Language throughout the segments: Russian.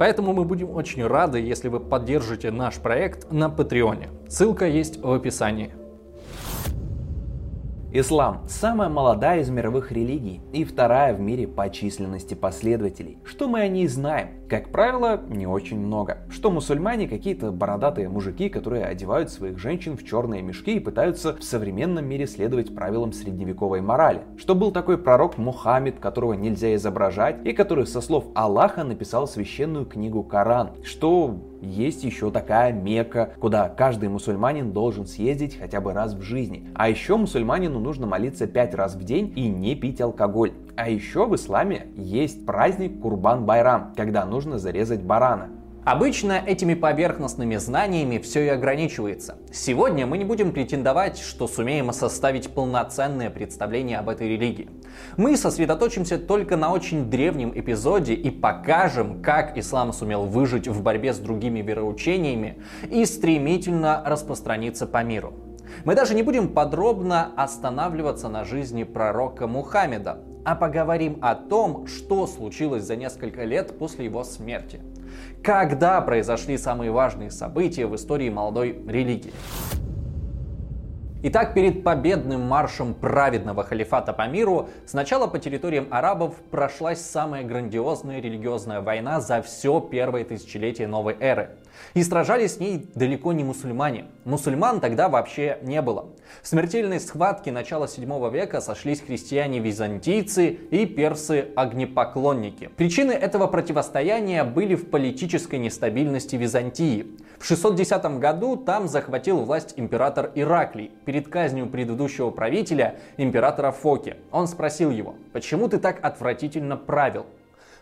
поэтому мы будем очень рады, если вы поддержите наш проект на Патреоне. Ссылка есть в описании. Ислам – самая молодая из мировых религий и вторая в мире по численности последователей. Что мы о ней знаем? Как правило, не очень много. Что мусульмане – какие-то бородатые мужики, которые одевают своих женщин в черные мешки и пытаются в современном мире следовать правилам средневековой морали. Что был такой пророк Мухаммед, которого нельзя изображать, и который со слов Аллаха написал священную книгу Коран. Что есть еще такая Мекка, куда каждый мусульманин должен съездить хотя бы раз в жизни. А еще мусульманину нужно молиться пять раз в день и не пить алкоголь. А еще в исламе есть праздник Курбан-Байрам, когда нужно зарезать барана. Обычно этими поверхностными знаниями все и ограничивается. Сегодня мы не будем претендовать, что сумеем составить полноценное представление об этой религии. Мы сосредоточимся только на очень древнем эпизоде и покажем, как ислам сумел выжить в борьбе с другими вероучениями и стремительно распространиться по миру. Мы даже не будем подробно останавливаться на жизни пророка Мухаммеда, а поговорим о том, что случилось за несколько лет после его смерти. Когда произошли самые важные события в истории молодой религии? Итак, перед победным маршем праведного халифата по миру сначала по территориям арабов прошлась самая грандиозная религиозная война за все первое тысячелетие новой эры. И сражались с ней далеко не мусульмане. Мусульман тогда вообще не было. В смертельной схватке начала 7 века сошлись христиане-византийцы и персы-огнепоклонники. Причины этого противостояния были в политической нестабильности Византии. В 610 году там захватил власть император Ираклий перед казнью предыдущего правителя, императора Фоки. Он спросил его, почему ты так отвратительно правил?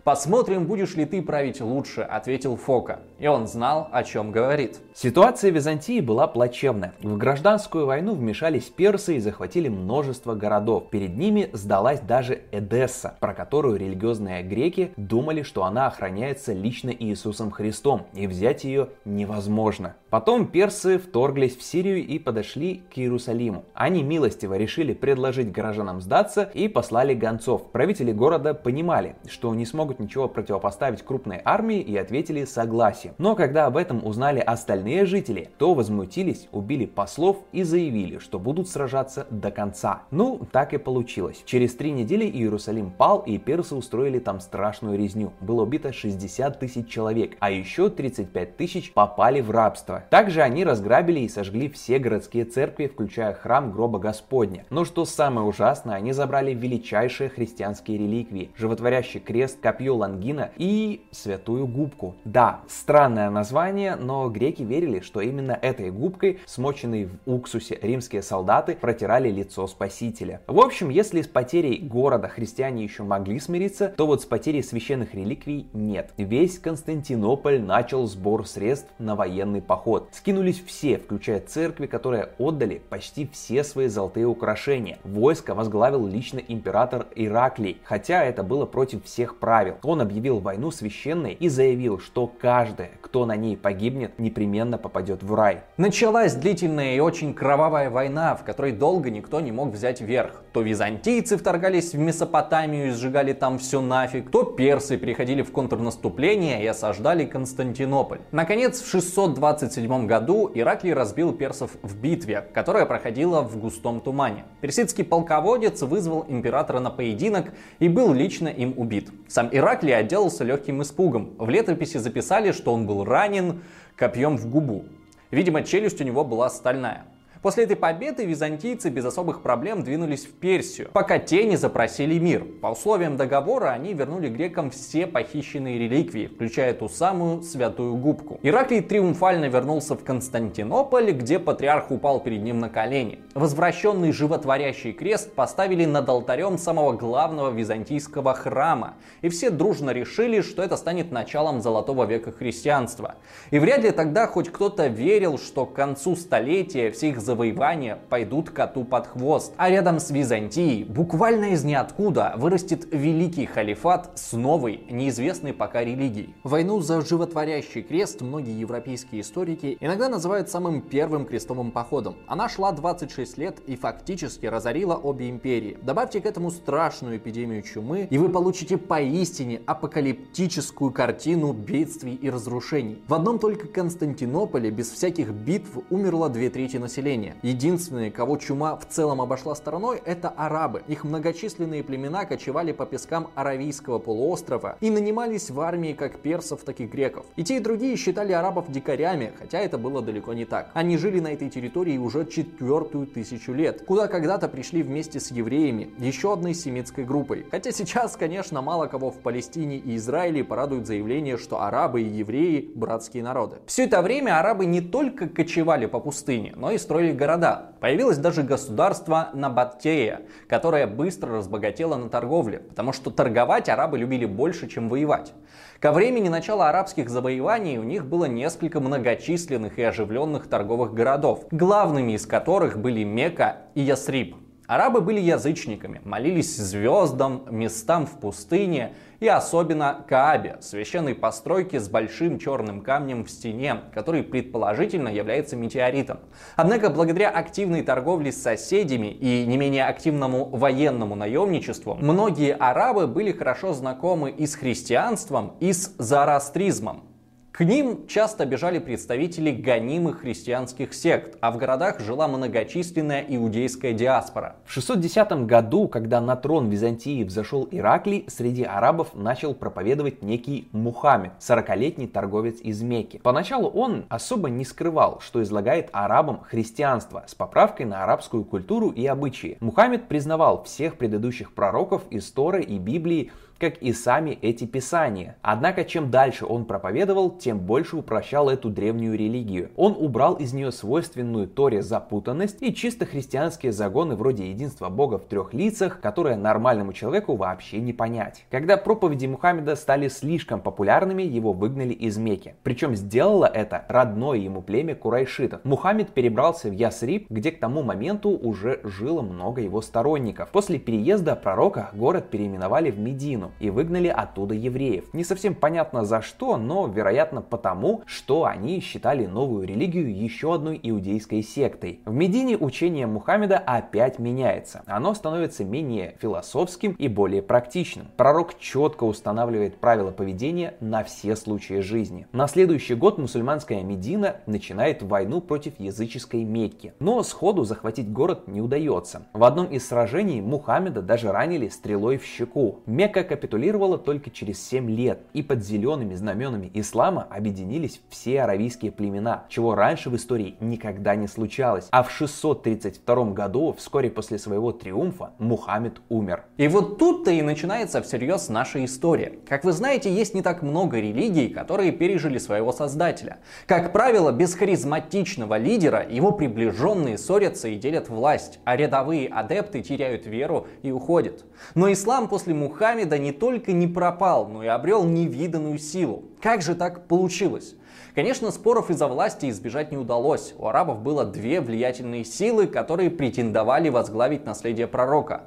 «Посмотрим, будешь ли ты править лучше», — ответил Фока. И он знал, о чем говорит. Ситуация в Византии была плачевная. В гражданскую войну вмешались персы и захватили множество городов. Перед ними сдалась даже Эдесса, про которую религиозные греки думали, что она охраняется лично Иисусом Христом, и взять ее невозможно. Потом персы вторглись в Сирию и подошли к Иерусалиму. Они милостиво решили предложить горожанам сдаться и послали гонцов. Правители города понимали, что не смогут могут ничего противопоставить крупной армии и ответили согласием. Но когда об этом узнали остальные жители, то возмутились, убили послов и заявили, что будут сражаться до конца. Ну, так и получилось. Через три недели Иерусалим пал и персы устроили там страшную резню. Было убито 60 тысяч человек, а еще 35 тысяч попали в рабство. Также они разграбили и сожгли все городские церкви, включая храм гроба Господня. Но что самое ужасное, они забрали величайшие христианские реликвии, животворящий крест, копье копье Лангина и святую губку. Да, странное название, но греки верили, что именно этой губкой, смоченной в уксусе, римские солдаты протирали лицо спасителя. В общем, если с потерей города христиане еще могли смириться, то вот с потерей священных реликвий нет. Весь Константинополь начал сбор средств на военный поход. Скинулись все, включая церкви, которые отдали почти все свои золотые украшения. Войско возглавил лично император Ираклий, хотя это было против всех правил правил. Он объявил войну священной и заявил, что каждый, кто на ней погибнет, непременно попадет в рай. Началась длительная и очень кровавая война, в которой долго никто не мог взять верх. То византийцы вторгались в Месопотамию и сжигали там все нафиг, то персы переходили в контрнаступление и осаждали Константинополь. Наконец, в 627 году Ираклий разбил персов в битве, которая проходила в густом тумане. Персидский полководец вызвал императора на поединок и был лично им убит. Сам Ираклий отделался легким испугом. В летописи записали, что он был ранен копьем в губу. Видимо, челюсть у него была стальная. После этой победы византийцы без особых проблем двинулись в Персию, пока те не запросили мир. По условиям договора они вернули грекам все похищенные реликвии, включая ту самую святую губку. Ираклий триумфально вернулся в Константинополь, где патриарх упал перед ним на колени. Возвращенный животворящий крест поставили над алтарем самого главного византийского храма, и все дружно решили, что это станет началом золотого века христианства. И вряд ли тогда хоть кто-то верил, что к концу столетия все их завоевания пойдут коту под хвост. А рядом с Византией буквально из ниоткуда вырастет великий халифат с новой, неизвестной пока религией. Войну за животворящий крест многие европейские историки иногда называют самым первым крестовым походом. Она шла 26 лет и фактически разорила обе империи. Добавьте к этому страшную эпидемию чумы, и вы получите поистине апокалиптическую картину бедствий и разрушений. В одном только Константинополе без всяких битв умерло две трети населения. Единственные, кого чума в целом обошла стороной, это арабы. Их многочисленные племена кочевали по пескам Аравийского полуострова и нанимались в армии как персов, так и греков. И те и другие считали арабов дикарями, хотя это было далеко не так. Они жили на этой территории уже четвертую тысячу лет, куда когда-то пришли вместе с евреями, еще одной семитской группой. Хотя сейчас, конечно, мало кого в Палестине и Израиле порадует заявление, что арабы и евреи – братские народы. Все это время арабы не только кочевали по пустыне, но и строили города. Появилось даже государство Набаттея, которое быстро разбогатело на торговле, потому что торговать арабы любили больше, чем воевать. Ко времени начала арабских завоеваний у них было несколько многочисленных и оживленных торговых городов, главными из которых были Мекка и Ясриб. Арабы были язычниками, молились звездам, местам в пустыне и особенно Каабе, священной постройке с большим черным камнем в стене, который предположительно является метеоритом. Однако благодаря активной торговле с соседями и не менее активному военному наемничеству, многие арабы были хорошо знакомы и с христианством, и с зороастризмом. К ним часто бежали представители гонимых христианских сект, а в городах жила многочисленная иудейская диаспора. В 610 году, когда на трон Византии взошел Ираклий, среди арабов начал проповедовать некий Мухаммед, 40-летний торговец из Мекки. Поначалу он особо не скрывал, что излагает арабам христианство с поправкой на арабскую культуру и обычаи. Мухаммед признавал всех предыдущих пророков из Торы и Библии как и сами эти писания. Однако, чем дальше он проповедовал, тем больше упрощал эту древнюю религию. Он убрал из нее свойственную Торе запутанность и чисто христианские загоны вроде единства Бога в трех лицах, которые нормальному человеку вообще не понять. Когда проповеди Мухаммеда стали слишком популярными, его выгнали из Мекки. Причем сделало это родное ему племя Курайшитов. Мухаммед перебрался в Ясриб, где к тому моменту уже жило много его сторонников. После переезда пророка город переименовали в Медину, и выгнали оттуда евреев. Не совсем понятно за что, но вероятно потому, что они считали новую религию еще одной иудейской сектой. В Медине учение Мухаммеда опять меняется. Оно становится менее философским и более практичным. Пророк четко устанавливает правила поведения на все случаи жизни. На следующий год мусульманская Медина начинает войну против языческой Мекки. Но сходу захватить город не удается. В одном из сражений Мухаммеда даже ранили стрелой в щеку. Мекка капитулировала только через 7 лет, и под зелеными знаменами ислама объединились все аравийские племена, чего раньше в истории никогда не случалось. А в 632 году, вскоре после своего триумфа, Мухаммед умер. И вот тут-то и начинается всерьез наша история. Как вы знаете, есть не так много религий, которые пережили своего создателя. Как правило, без харизматичного лидера его приближенные ссорятся и делят власть, а рядовые адепты теряют веру и уходят. Но ислам после Мухаммеда не не только не пропал, но и обрел невиданную силу. Как же так получилось? Конечно, споров из-за власти избежать не удалось. У арабов было две влиятельные силы, которые претендовали возглавить наследие пророка.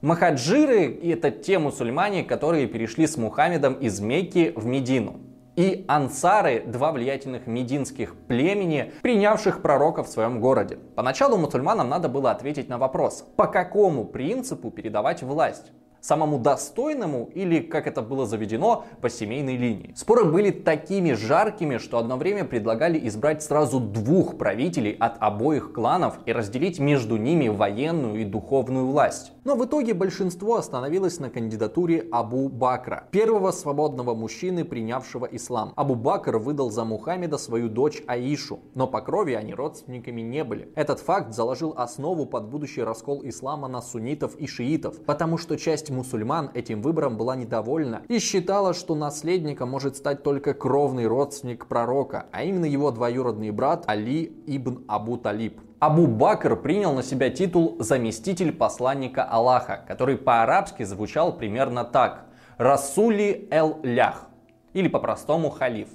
Махаджиры – это те мусульмане, которые перешли с Мухаммедом из Мекки в Медину. И ансары – два влиятельных мединских племени, принявших пророка в своем городе. Поначалу мусульманам надо было ответить на вопрос, по какому принципу передавать власть самому достойному или, как это было заведено, по семейной линии. Споры были такими жаркими, что одно время предлагали избрать сразу двух правителей от обоих кланов и разделить между ними военную и духовную власть. Но в итоге большинство остановилось на кандидатуре Абу Бакра, первого свободного мужчины, принявшего ислам. Абу Бакр выдал за Мухаммеда свою дочь Аишу, но по крови они родственниками не были. Этот факт заложил основу под будущий раскол ислама на суннитов и шиитов, потому что часть мусульман этим выбором была недовольна и считала, что наследником может стать только кровный родственник пророка, а именно его двоюродный брат Али ибн Абу Талиб. Абу Бакр принял на себя титул заместитель посланника Аллаха, который по-арабски звучал примерно так – Расули эл-Лях, или по-простому халиф.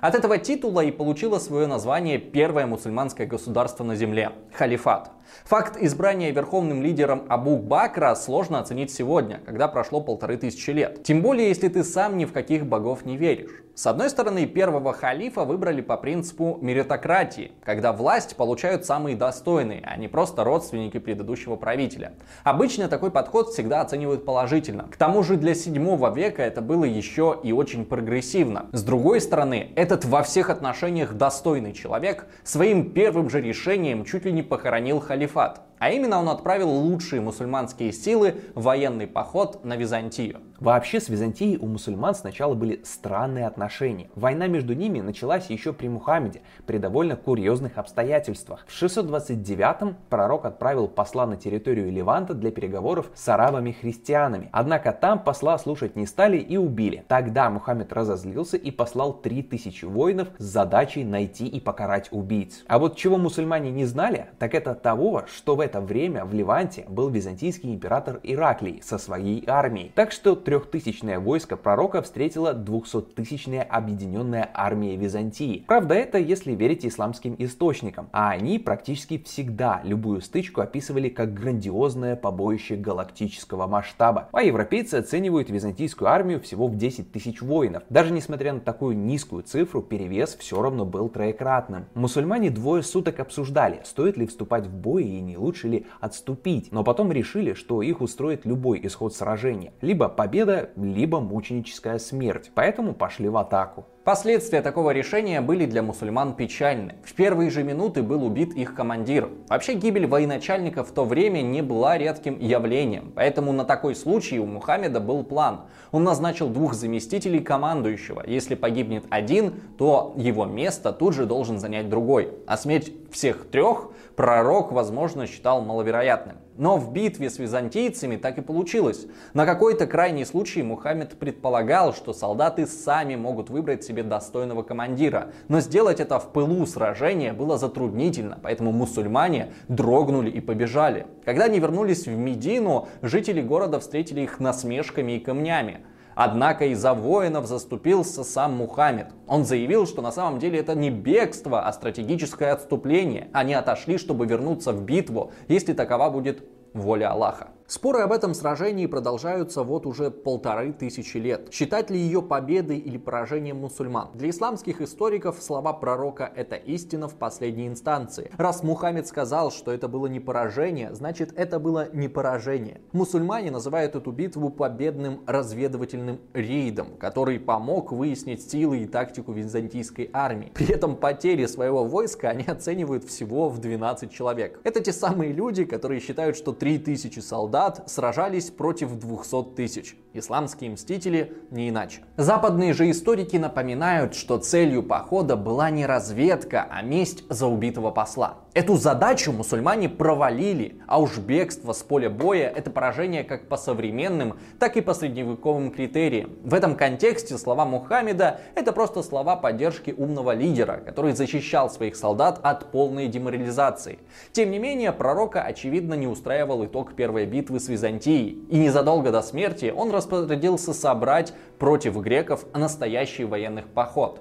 От этого титула и получило свое название первое мусульманское государство на земле – халифат. Факт избрания верховным лидером Абу Бакра сложно оценить сегодня, когда прошло полторы тысячи лет. Тем более, если ты сам ни в каких богов не веришь. С одной стороны, первого халифа выбрали по принципу меритократии, когда власть получают самые достойные, а не просто родственники предыдущего правителя. Обычно такой подход всегда оценивают положительно. К тому же для 7 века это было еще и очень прогрессивно. С другой стороны, этот во всех отношениях достойный человек своим первым же решением чуть ли не похоронил халифат. А именно он отправил лучшие мусульманские силы в военный поход на Византию. Вообще с Византией у мусульман сначала были странные отношения. Война между ними началась еще при Мухаммеде, при довольно курьезных обстоятельствах. В 629-м пророк отправил посла на территорию Леванта для переговоров с арабами-христианами. Однако там посла слушать не стали и убили. Тогда Мухаммед разозлился и послал 3000 воинов с задачей найти и покарать убийц. А вот чего мусульмане не знали, так это того, что в это время в Ливанте был византийский император Ираклий со своей армией. Так что трехтысячное войско пророка встретила двухсоттысячная объединенная армия Византии. Правда, это если верить исламским источникам, а они практически всегда любую стычку описывали как грандиозное побоище галактического масштаба. А европейцы оценивают византийскую армию всего в 10 тысяч воинов. Даже несмотря на такую низкую цифру, перевес все равно был троекратным. Мусульмане двое суток обсуждали, стоит ли вступать в бой и не лучше ли отступить, но потом решили, что их устроит любой исход сражения. Либо победа, либо мученическая смерть. Поэтому пошли в атаку. Последствия такого решения были для мусульман печальны. В первые же минуты был убит их командир. Вообще гибель военачальника в то время не была редким явлением, поэтому на такой случай у Мухаммеда был план. Он назначил двух заместителей командующего. Если погибнет один, то его место тут же должен занять другой. А смерть всех трех пророк, возможно, считал маловероятным. Но в битве с византийцами так и получилось. На какой-то крайний случай Мухаммед предполагал, что солдаты сами могут выбрать себе достойного командира. Но сделать это в пылу сражения было затруднительно, поэтому мусульмане дрогнули и побежали. Когда они вернулись в Медину, жители города встретили их насмешками и камнями. Однако из-за воинов заступился сам Мухаммед. Он заявил, что на самом деле это не бегство, а стратегическое отступление. Они отошли, чтобы вернуться в битву, если такова будет воля Аллаха. Споры об этом сражении продолжаются вот уже полторы тысячи лет. Считать ли ее победой или поражением мусульман? Для исламских историков слова пророка – это истина в последней инстанции. Раз Мухаммед сказал, что это было не поражение, значит это было не поражение. Мусульмане называют эту битву победным разведывательным рейдом, который помог выяснить силы и тактику византийской армии. При этом потери своего войска они оценивают всего в 12 человек. Это те самые люди, которые считают, что 3000 солдат солдат сражались против 200 тысяч. Исламские мстители не иначе. Западные же историки напоминают, что целью похода была не разведка, а месть за убитого посла. Эту задачу мусульмане провалили, а уж бегство с поля боя – это поражение как по современным, так и по средневековым критериям. В этом контексте слова Мухаммеда – это просто слова поддержки умного лидера, который защищал своих солдат от полной деморализации. Тем не менее, пророка очевидно не устраивал итог первой битвы с Византией, и незадолго до смерти он распорядился собрать против греков настоящий военный поход.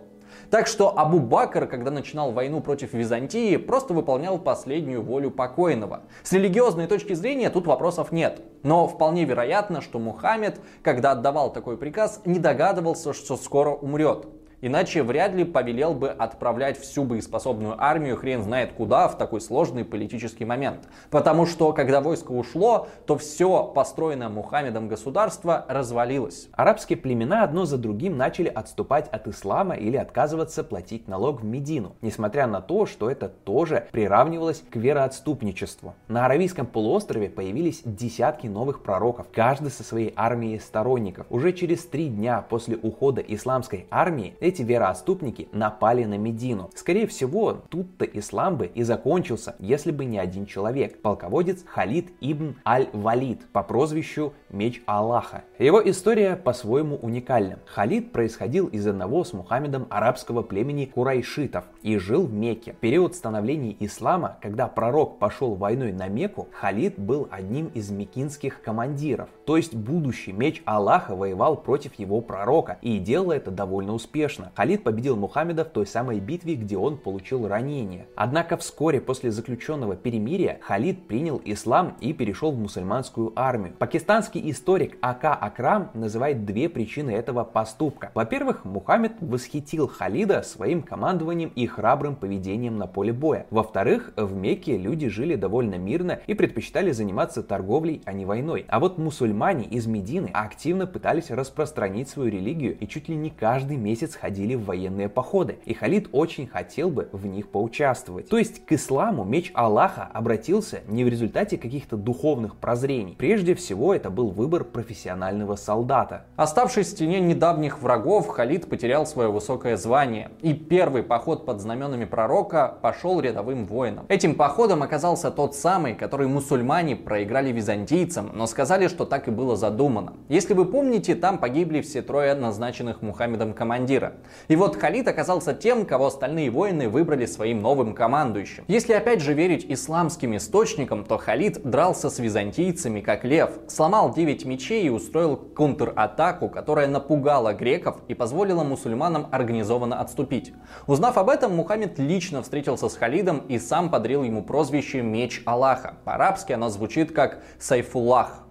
Так что Абу Бакр, когда начинал войну против Византии, просто выполнял последнюю волю покойного. С религиозной точки зрения тут вопросов нет. Но вполне вероятно, что Мухаммед, когда отдавал такой приказ, не догадывался, что скоро умрет. Иначе вряд ли повелел бы отправлять всю боеспособную армию хрен знает куда в такой сложный политический момент. Потому что, когда войско ушло, то все построенное Мухаммедом государство развалилось. Арабские племена одно за другим начали отступать от ислама или отказываться платить налог в Медину, несмотря на то, что это тоже приравнивалось к вероотступничеству. На Аравийском полуострове появились десятки новых пророков, каждый со своей армией сторонников. Уже через три дня после ухода исламской армии эти вероотступники напали на Медину. Скорее всего, тут-то ислам бы и закончился, если бы не один человек, полководец Халид ибн Аль-Валид по прозвищу Меч Аллаха. Его история по-своему уникальна. Халид происходил из одного с Мухаммедом арабского племени курайшитов. и жил в Мекке. В период становления ислама, когда пророк пошел войной на Мекку, Халид был одним из мекинских командиров. То есть будущий меч Аллаха воевал против его пророка и делал это довольно успешно. Халид победил Мухаммеда в той самой битве, где он получил ранение. Однако вскоре после заключенного перемирия Халид принял ислам и перешел в мусульманскую армию. Пакистанский историк Ака Акрам называет две причины этого поступка. Во-первых, Мухаммед восхитил Халида своим командованием и храбрым поведением на поле боя. Во-вторых, в Мекке люди жили довольно мирно и предпочитали заниматься торговлей, а не войной. А вот мусульмане из Медины активно пытались распространить свою религию и чуть ли не каждый месяц ходили в военные походы. И Халид очень хотел бы в них поучаствовать. То есть к исламу меч Аллаха обратился не в результате каких-то духовных прозрений. Прежде всего это был выбор профессионального солдата. Оставшись в тени недавних врагов, Халид потерял свое высокое звание. И первый поход под знаменами пророка пошел рядовым воином. Этим походом оказался тот самый, который мусульмане проиграли византийцам, но сказали, что так и было задумано. Если вы помните, там погибли все трое назначенных Мухаммедом командира. И вот Халид оказался тем, кого остальные воины выбрали своим новым командующим. Если опять же верить исламским источникам, то Халид дрался с византийцами как лев, сломал 9 мечей и устроил контратаку, которая напугала греков и позволила мусульманам организованно отступить. Узнав об этом, Мухаммед лично встретился с Халидом и сам подарил ему прозвище «Меч Аллаха». По-арабски оно звучит как «Сайфуллах».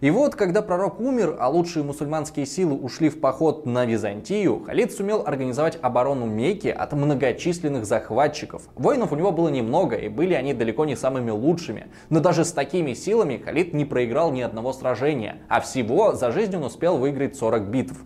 И вот, когда пророк умер, а лучшие мусульманские силы ушли в поход на Византию, Халид сумел организовать оборону Мекки от многочисленных захватчиков. Воинов у него было немного, и были они далеко не самыми лучшими. Но даже с такими силами Халид не проиграл ни одного сражения, а всего за жизнь он успел выиграть 40 битв.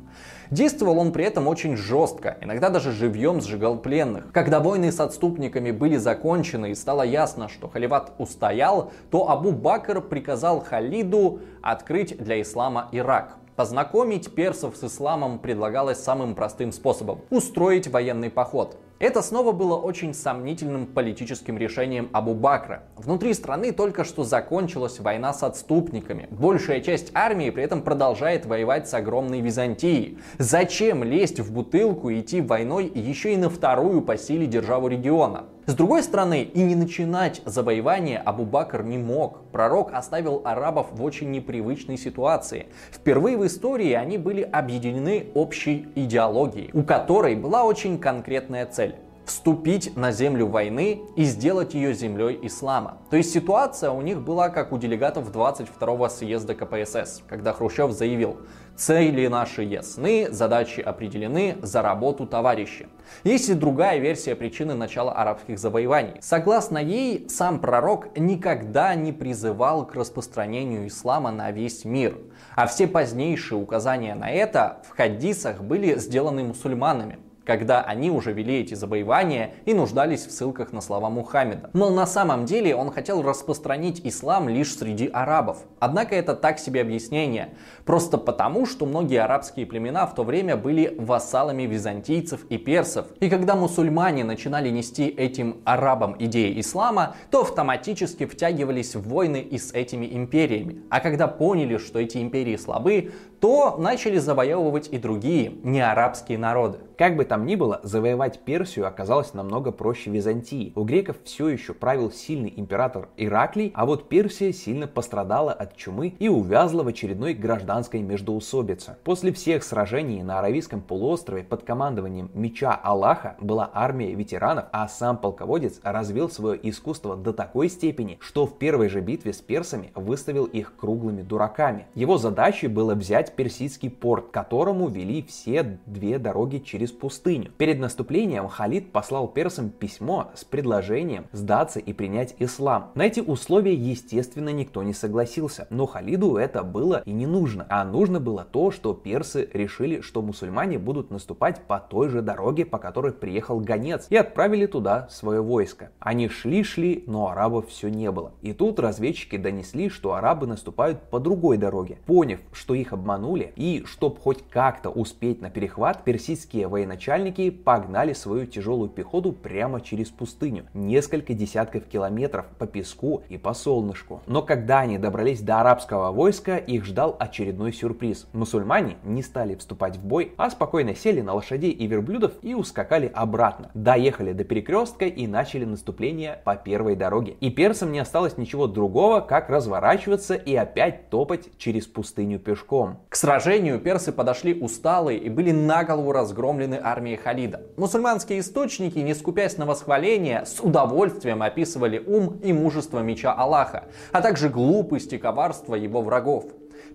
Действовал он при этом очень жестко, иногда даже живьем сжигал пленных. Когда войны с отступниками были закончены и стало ясно, что халифат устоял, то Абу Бакр приказал Халиду открыть для ислама Ирак. Познакомить персов с исламом предлагалось самым простым способом – устроить военный поход. Это снова было очень сомнительным политическим решением Абу Бакра. Внутри страны только что закончилась война с отступниками. Большая часть армии при этом продолжает воевать с огромной Византией. Зачем лезть в бутылку и идти войной еще и на вторую по силе державу региона? С другой стороны, и не начинать завоевание Абу-Бакр не мог. Пророк оставил арабов в очень непривычной ситуации. Впервые в истории они были объединены общей идеологией, у которой была очень конкретная цель вступить на землю войны и сделать ее землей ислама. То есть ситуация у них была как у делегатов 22-го съезда КПСС, когда Хрущев заявил, цели наши ясны, задачи определены, за работу товарищи. Есть и другая версия причины начала арабских завоеваний. Согласно ей, сам пророк никогда не призывал к распространению ислама на весь мир. А все позднейшие указания на это в хадисах были сделаны мусульманами когда они уже вели эти завоевания и нуждались в ссылках на слова Мухаммеда. Но на самом деле он хотел распространить ислам лишь среди арабов. Однако это так себе объяснение. Просто потому, что многие арабские племена в то время были вассалами византийцев и персов. И когда мусульмане начинали нести этим арабам идеи ислама, то автоматически втягивались в войны и с этими империями. А когда поняли, что эти империи слабы, то начали завоевывать и другие, не арабские народы. Как бы там ни было, завоевать Персию оказалось намного проще Византии. У греков все еще правил сильный император Ираклий, а вот Персия сильно пострадала от чумы и увязла в очередной гражданской междоусобице. После всех сражений на Аравийском полуострове под командованием Меча Аллаха была армия ветеранов, а сам полководец развил свое искусство до такой степени, что в первой же битве с персами выставил их круглыми дураками. Его задачей было взять персидский порт, которому вели все две дороги через пустыню. Перед наступлением Халид послал персам письмо с предложением сдаться и принять ислам. На эти условия, естественно, никто не согласился, но Халиду это было и не нужно. А нужно было то, что персы решили, что мусульмане будут наступать по той же дороге, по которой приехал гонец, и отправили туда свое войско. Они шли-шли, но арабов все не было. И тут разведчики донесли, что арабы наступают по другой дороге. Поняв, что их обманули, утонули, и чтобы хоть как-то успеть на перехват, персидские военачальники погнали свою тяжелую пехоту прямо через пустыню, несколько десятков километров по песку и по солнышку. Но когда они добрались до арабского войска, их ждал очередной сюрприз. Мусульмане не стали вступать в бой, а спокойно сели на лошадей и верблюдов и ускакали обратно. Доехали до перекрестка и начали наступление по первой дороге. И персам не осталось ничего другого, как разворачиваться и опять топать через пустыню пешком. К сражению персы подошли усталые и были на голову разгромлены армией Халида. Мусульманские источники, не скупясь на восхваление, с удовольствием описывали ум и мужество меча Аллаха, а также глупость и коварство его врагов.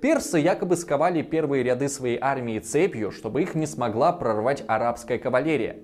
Персы якобы сковали первые ряды своей армии цепью, чтобы их не смогла прорвать арабская кавалерия.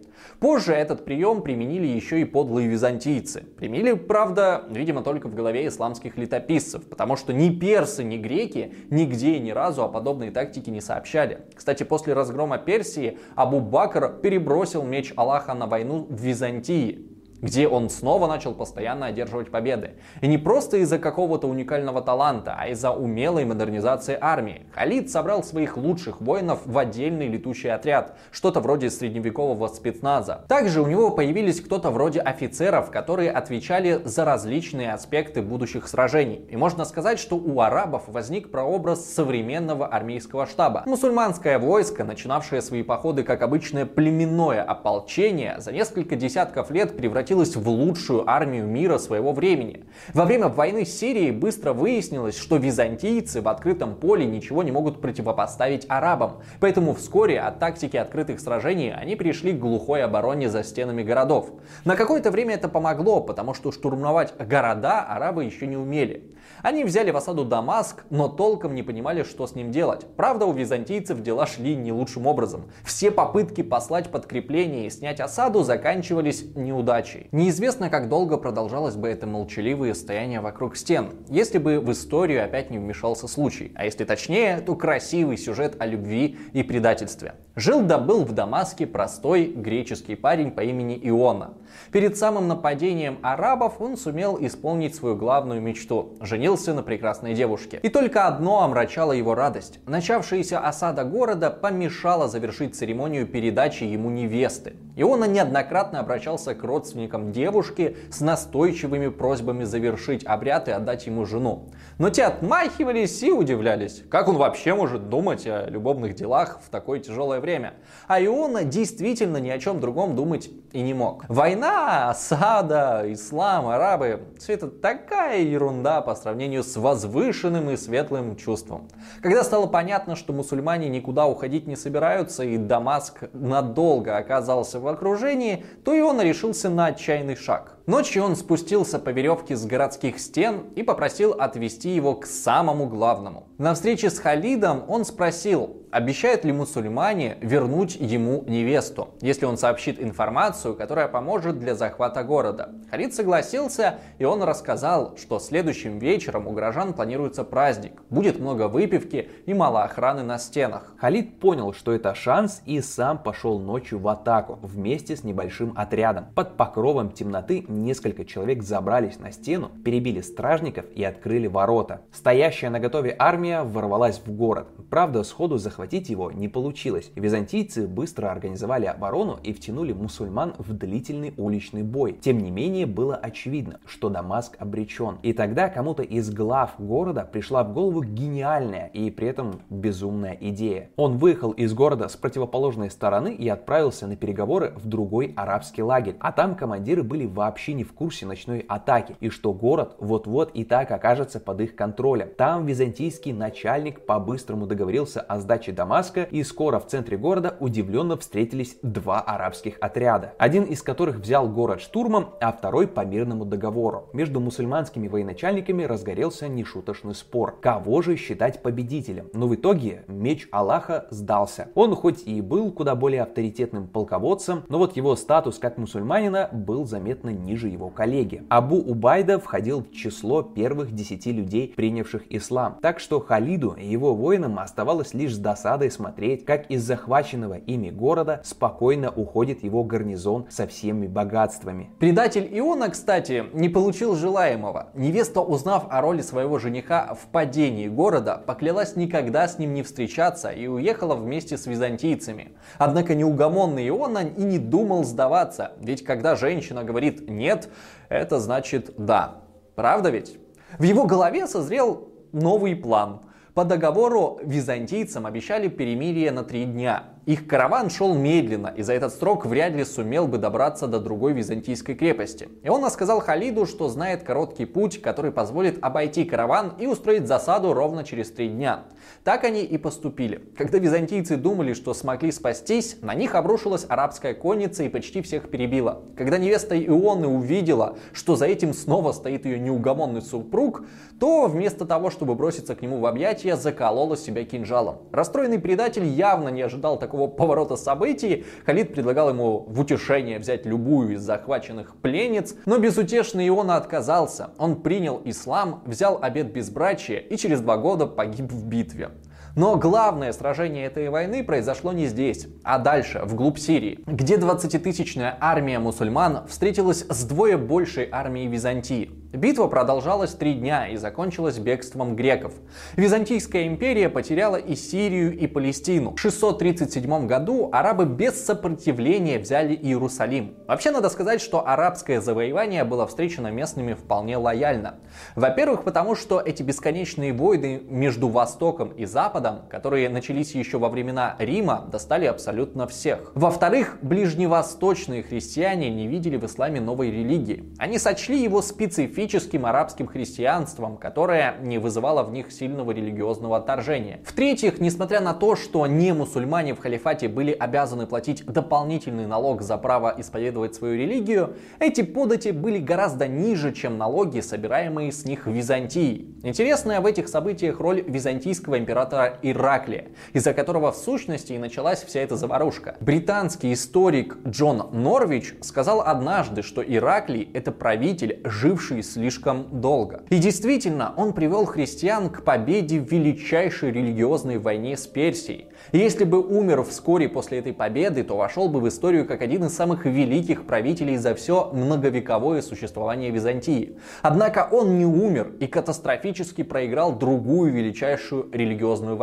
Позже этот прием применили еще и подлые византийцы. Применили, правда, видимо, только в голове исламских летописцев, потому что ни персы, ни греки нигде ни разу о подобной тактике не сообщали. Кстати, после разгрома Персии Абу Бакр перебросил меч Аллаха на войну в Византии где он снова начал постоянно одерживать победы. И не просто из-за какого-то уникального таланта, а из-за умелой модернизации армии. Халид собрал своих лучших воинов в отдельный летучий отряд, что-то вроде средневекового спецназа. Также у него появились кто-то вроде офицеров, которые отвечали за различные аспекты будущих сражений. И можно сказать, что у арабов возник прообраз современного армейского штаба. Мусульманское войско, начинавшее свои походы как обычное племенное ополчение, за несколько десятков лет превратилось превратилась в лучшую армию мира своего времени. Во время войны с Сирией быстро выяснилось, что византийцы в открытом поле ничего не могут противопоставить арабам, поэтому вскоре от тактики открытых сражений они перешли к глухой обороне за стенами городов. На какое-то время это помогло, потому что штурмовать города арабы еще не умели. Они взяли в осаду Дамаск, но толком не понимали, что с ним делать. Правда, у византийцев дела шли не лучшим образом. Все попытки послать подкрепление и снять осаду заканчивались неудачей. Неизвестно, как долго продолжалось бы это молчаливое стояние вокруг стен, если бы в историю опять не вмешался случай. А если точнее, то красивый сюжет о любви и предательстве. Жил да был в Дамаске простой греческий парень по имени Иона. Перед самым нападением арабов он сумел исполнить свою главную мечту – женился на прекрасной девушке. И только одно омрачало его радость. Начавшаяся осада города помешала завершить церемонию передачи ему невесты. Иона неоднократно обращался к родственникам девушки с настойчивыми просьбами завершить обряд и отдать ему жену. Но те отмахивались и удивлялись, как он вообще может думать о любовных делах в такое тяжелое время. А Иона действительно ни о чем другом думать и не мог. Война, осада, ислам, арабы – все это такая ерунда по сравнению с возвышенным и светлым чувством. Когда стало понятно, что мусульмане никуда уходить не собираются и Дамаск надолго оказался в окружении, то Иона решился на отчаянный шаг. Ночью он спустился по веревке с городских стен и попросил отвести его к самому главному. На встрече с Халидом он спросил, обещают ли мусульмане вернуть ему невесту, если он сообщит информацию, которая поможет для захвата города. Халид согласился, и он рассказал, что следующим вечером у горожан планируется праздник, будет много выпивки и мало охраны на стенах. Халид понял, что это шанс и сам пошел ночью в атаку вместе с небольшим отрядом. Под покровом темноты несколько человек забрались на стену, перебили стражников и открыли ворота. Стоящая на готове армия ворвалась в город. Правда, сходу захватить его не получилось. Византийцы быстро организовали оборону и втянули мусульман в длительный уличный бой. Тем не менее, было очевидно, что Дамаск обречен. И тогда кому-то из глав города пришла в голову гениальная и при этом безумная идея. Он выехал из города с противоположной стороны и отправился на переговоры в другой арабский лагерь. А там командиры были вообще не в курсе ночной атаки и что город вот-вот и так окажется под их контролем. Там византийский начальник по-быстрому договорился о сдаче Дамаска, и скоро в центре города удивленно встретились два арабских отряда, один из которых взял город штурмом, а второй по мирному договору. Между мусульманскими военачальниками разгорелся нешуточный спор, кого же считать победителем. Но в итоге меч Аллаха сдался. Он хоть и был куда более авторитетным полководцем, но вот его статус как мусульманина был заметно ниже ниже его коллеги. Абу Убайда входил в число первых десяти людей, принявших ислам. Так что Халиду и его воинам оставалось лишь с досадой смотреть, как из захваченного ими города спокойно уходит его гарнизон со всеми богатствами. Предатель Иона, кстати, не получил желаемого. Невеста, узнав о роли своего жениха в падении города, поклялась никогда с ним не встречаться и уехала вместе с византийцами. Однако неугомонный Иона и не думал сдаваться, ведь когда женщина говорит «нет», это значит «да». Правда ведь? В его голове созрел новый план. По договору византийцам обещали перемирие на три дня. Их караван шел медленно, и за этот срок вряд ли сумел бы добраться до другой византийской крепости. И он рассказал Халиду, что знает короткий путь, который позволит обойти караван и устроить засаду ровно через три дня. Так они и поступили. Когда византийцы думали, что смогли спастись, на них обрушилась арабская конница и почти всех перебила. Когда невеста Ионы увидела, что за этим снова стоит ее неугомонный супруг, то вместо того, чтобы броситься к нему в объятия, заколола себя кинжалом. Расстроенный предатель явно не ожидал такого такого поворота событий, Халид предлагал ему в утешение взять любую из захваченных пленниц, но безутешный Иона отказался. Он принял ислам, взял обет безбрачия и через два года погиб в битве. Но главное сражение этой войны произошло не здесь, а дальше, вглубь Сирии, где 20-тысячная армия мусульман встретилась с двое большей армией Византии. Битва продолжалась три дня и закончилась бегством греков. Византийская империя потеряла и Сирию, и Палестину. В 637 году арабы без сопротивления взяли Иерусалим. Вообще надо сказать, что арабское завоевание было встречено местными вполне лояльно. Во-первых, потому что эти бесконечные войны между Востоком и Западом, которые начались еще во времена Рима, достали абсолютно всех. Во-вторых, ближневосточные христиане не видели в исламе новой религии. Они сочли его специфическим арабским христианством, которое не вызывало в них сильного религиозного отторжения. В-третьих, несмотря на то, что не мусульмане в халифате были обязаны платить дополнительный налог за право исповедовать свою религию, эти подати были гораздо ниже, чем налоги, собираемые с них в Византии. Интересная в этих событиях роль византийского императора Ираклия, из-за которого в сущности и началась вся эта заварушка. Британский историк Джон Норвич сказал однажды, что Ираклий это правитель, живший слишком долго. И действительно, он привел христиан к победе в величайшей религиозной войне с Персией. И если бы умер вскоре после этой победы, то вошел бы в историю как один из самых великих правителей за все многовековое существование Византии. Однако он не умер и катастрофически проиграл другую величайшую религиозную войну.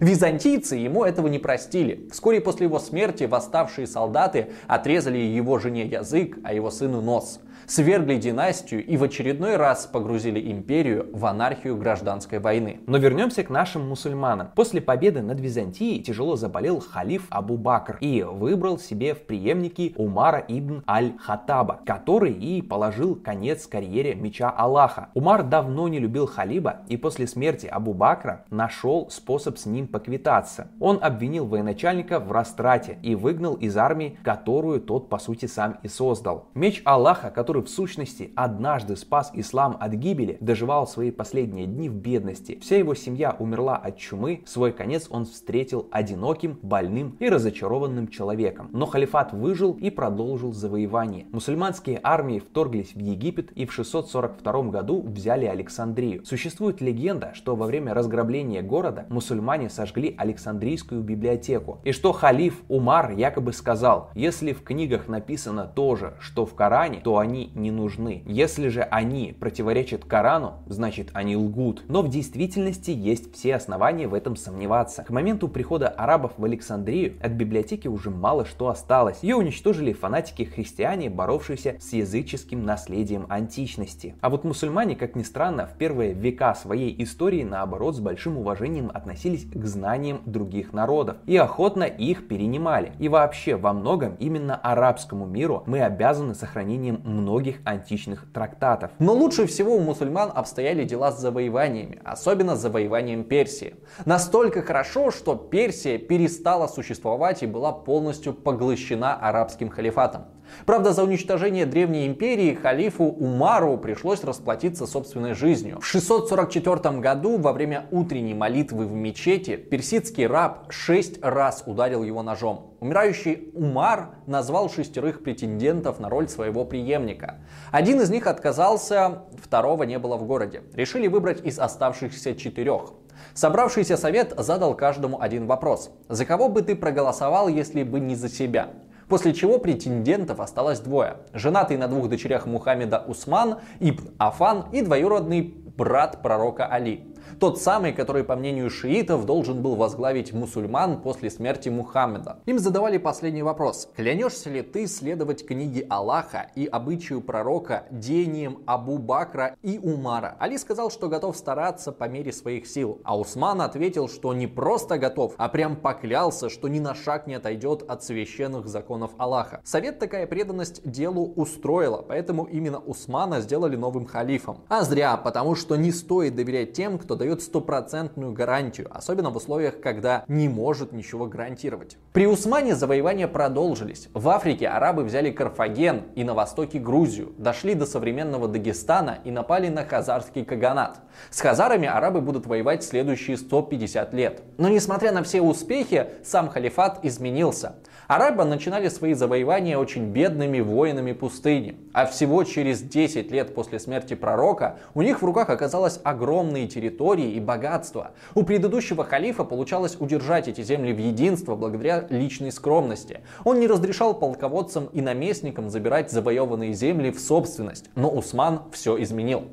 Византийцы ему этого не простили. Вскоре после его смерти восставшие солдаты отрезали его жене язык, а его сыну нос свергли династию и в очередной раз погрузили империю в анархию гражданской войны. Но вернемся к нашим мусульманам. После победы над Византией тяжело заболел халиф Абу Бакр и выбрал себе в преемники Умара ибн Аль-Хаттаба, который и положил конец карьере меча Аллаха. Умар давно не любил халиба и после смерти Абу Бакра нашел способ с ним поквитаться. Он обвинил военачальника в растрате и выгнал из армии, которую тот по сути сам и создал. Меч Аллаха, который который в сущности однажды спас ислам от гибели, доживал свои последние дни в бедности. Вся его семья умерла от чумы, свой конец он встретил одиноким, больным и разочарованным человеком. Но халифат выжил и продолжил завоевание. Мусульманские армии вторглись в Египет и в 642 году взяли Александрию. Существует легенда, что во время разграбления города мусульмане сожгли Александрийскую библиотеку. И что халиф Умар якобы сказал, если в книгах написано то же, что в Коране, то они не нужны. Если же они противоречат Корану, значит они лгут. Но в действительности есть все основания в этом сомневаться. К моменту прихода арабов в Александрию от библиотеки уже мало что осталось. Ее уничтожили фанатики-христиане, боровшиеся с языческим наследием античности. А вот мусульмане, как ни странно, в первые века своей истории наоборот с большим уважением относились к знаниям других народов и охотно их перенимали. И вообще во многом именно арабскому миру мы обязаны сохранением многих многих античных трактатов. Но лучше всего у мусульман обстояли дела с завоеваниями, особенно с завоеванием Персии. Настолько хорошо, что Персия перестала существовать и была полностью поглощена арабским халифатом. Правда, за уничтожение Древней Империи халифу Умару пришлось расплатиться собственной жизнью. В 644 году во время утренней молитвы в мечети персидский раб шесть раз ударил его ножом. Умирающий Умар назвал шестерых претендентов на роль своего преемника. Один из них отказался, второго не было в городе. Решили выбрать из оставшихся четырех. Собравшийся совет задал каждому один вопрос. За кого бы ты проголосовал, если бы не за себя? После чего претендентов осталось двое. Женатый на двух дочерях Мухаммеда Усман, Ибн Афан и двоюродный брат пророка Али. Тот самый, который, по мнению шиитов, должен был возглавить мусульман после смерти Мухаммеда. Им задавали последний вопрос. Клянешься ли ты следовать книге Аллаха и обычаю пророка деянием Абу Бакра и Умара? Али сказал, что готов стараться по мере своих сил. А Усман ответил, что не просто готов, а прям поклялся, что ни на шаг не отойдет от священных законов Аллаха. Совет такая преданность делу устроила, поэтому именно Усмана сделали новым халифом. А зря, потому что не стоит доверять тем, кто дает стопроцентную гарантию, особенно в условиях, когда не может ничего гарантировать. При Усмане завоевания продолжились. В Африке арабы взяли Карфаген и на востоке Грузию, дошли до современного Дагестана и напали на хазарский каганат. С хазарами арабы будут воевать следующие 150 лет. Но несмотря на все успехи, сам халифат изменился. Арабы начинали свои завоевания очень бедными воинами пустыни, а всего через 10 лет после смерти пророка у них в руках оказалось огромные территории и богатства. У предыдущего халифа получалось удержать эти земли в единство благодаря личной скромности. Он не разрешал полководцам и наместникам забирать завоеванные земли в собственность, но Усман все изменил.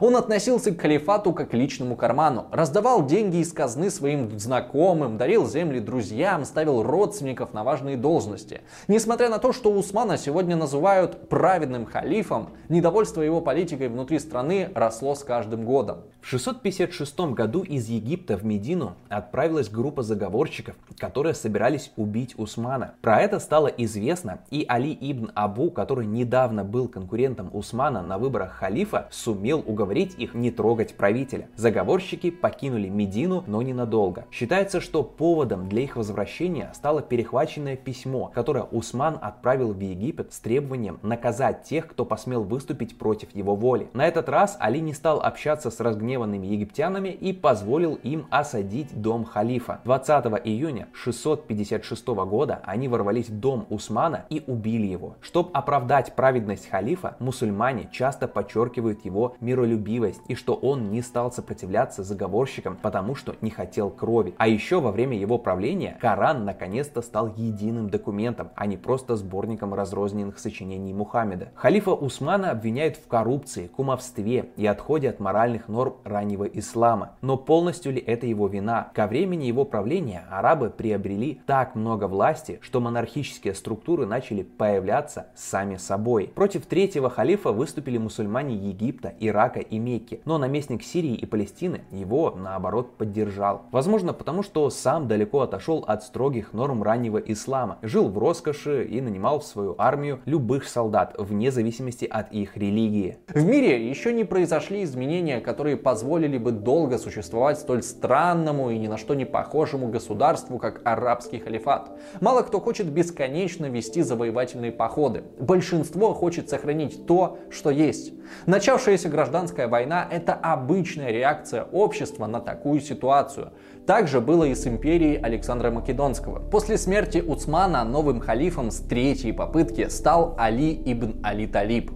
Он относился к халифату как к личному карману, раздавал деньги из казны своим знакомым, дарил земли друзьям, ставил родственников на важные должности. Несмотря на то, что Усмана сегодня называют праведным халифом, недовольство его политикой внутри страны росло с каждым годом. В 656 году из Египта в Медину отправилась группа заговорщиков, которые собирались убить Усмана. Про это стало известно, и Али ибн Абу, который недавно был конкурентом Усмана на выборах халифа, сумел уговорить их не трогать правителя. Заговорщики покинули Медину, но ненадолго. Считается, что поводом для их возвращения стало перехваченное письмо, которое Усман отправил в Египет с требованием наказать тех, кто посмел выступить против его воли. На этот раз Али не стал общаться с разгневанными египтянами и позволил им осадить дом халифа. 20 июня 656 года они ворвались в дом Усмана и убили его. Чтобы оправдать праведность халифа, мусульмане часто подчеркивают его миролюбивость и что он не стал сопротивляться заговорщикам, потому что не хотел крови. А еще во время его правления Коран наконец-то стал единым документом, а не просто сборником разрозненных сочинений Мухаммеда. Халифа Усмана обвиняют в коррупции, кумовстве и отходе от моральных норм раннего ислама. Но полностью ли это его вина? Ко времени его правления арабы приобрели так много власти, что монархические структуры начали появляться сами собой. Против третьего халифа выступили мусульмане Египта, Ирака и Мекки, но наместник Сирии и Палестины его, наоборот, поддержал. Возможно, потому что сам далеко отошел от строгих норм раннего ислама, жил в роскоши и нанимал в свою армию любых солдат, вне зависимости от их религии. В мире еще не произошли изменения, которые позволили бы долго существовать столь странному и ни на что не похожему государству, как арабский халифат. Мало кто хочет бесконечно вести завоевательные походы. Большинство хочет сохранить то, что есть. Начавшаяся гражданская война – это обычная реакция общества на такую ситуацию. Также было и с империей Александра Македонского. После смерти Уцмана новым халифом с третьей попытки стал Али ибн Али Талиб.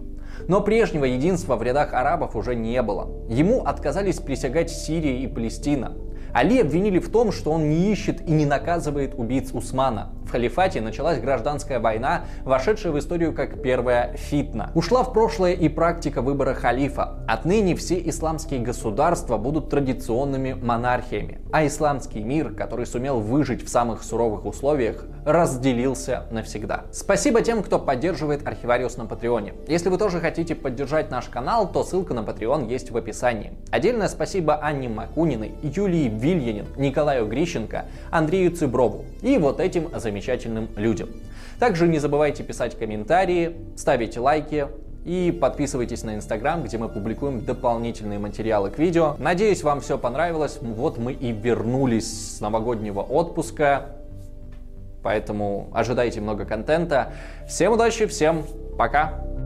Но прежнего единства в рядах арабов уже не было. Ему отказались присягать Сирия и Палестина. Али обвинили в том, что он не ищет и не наказывает убийц Усмана. В халифате началась гражданская война, вошедшая в историю как первая фитна. Ушла в прошлое и практика выбора халифа. Отныне все исламские государства будут традиционными монархиями, а исламский мир, который сумел выжить в самых суровых условиях, разделился навсегда. Спасибо тем, кто поддерживает Архивариус на Патреоне. Если вы тоже хотите поддержать наш канал, то ссылка на Patreon есть в описании. Отдельное спасибо Анне Макуниной, Юлии Вильянин, Николаю Грищенко, Андрею Цыброву и вот этим замечательным людям. Также не забывайте писать комментарии, ставить лайки, и подписывайтесь на Инстаграм, где мы публикуем дополнительные материалы к видео. Надеюсь, вам все понравилось. Вот мы и вернулись с новогоднего отпуска. поэтому ожидайте много контента. Всем удачи, всем пока!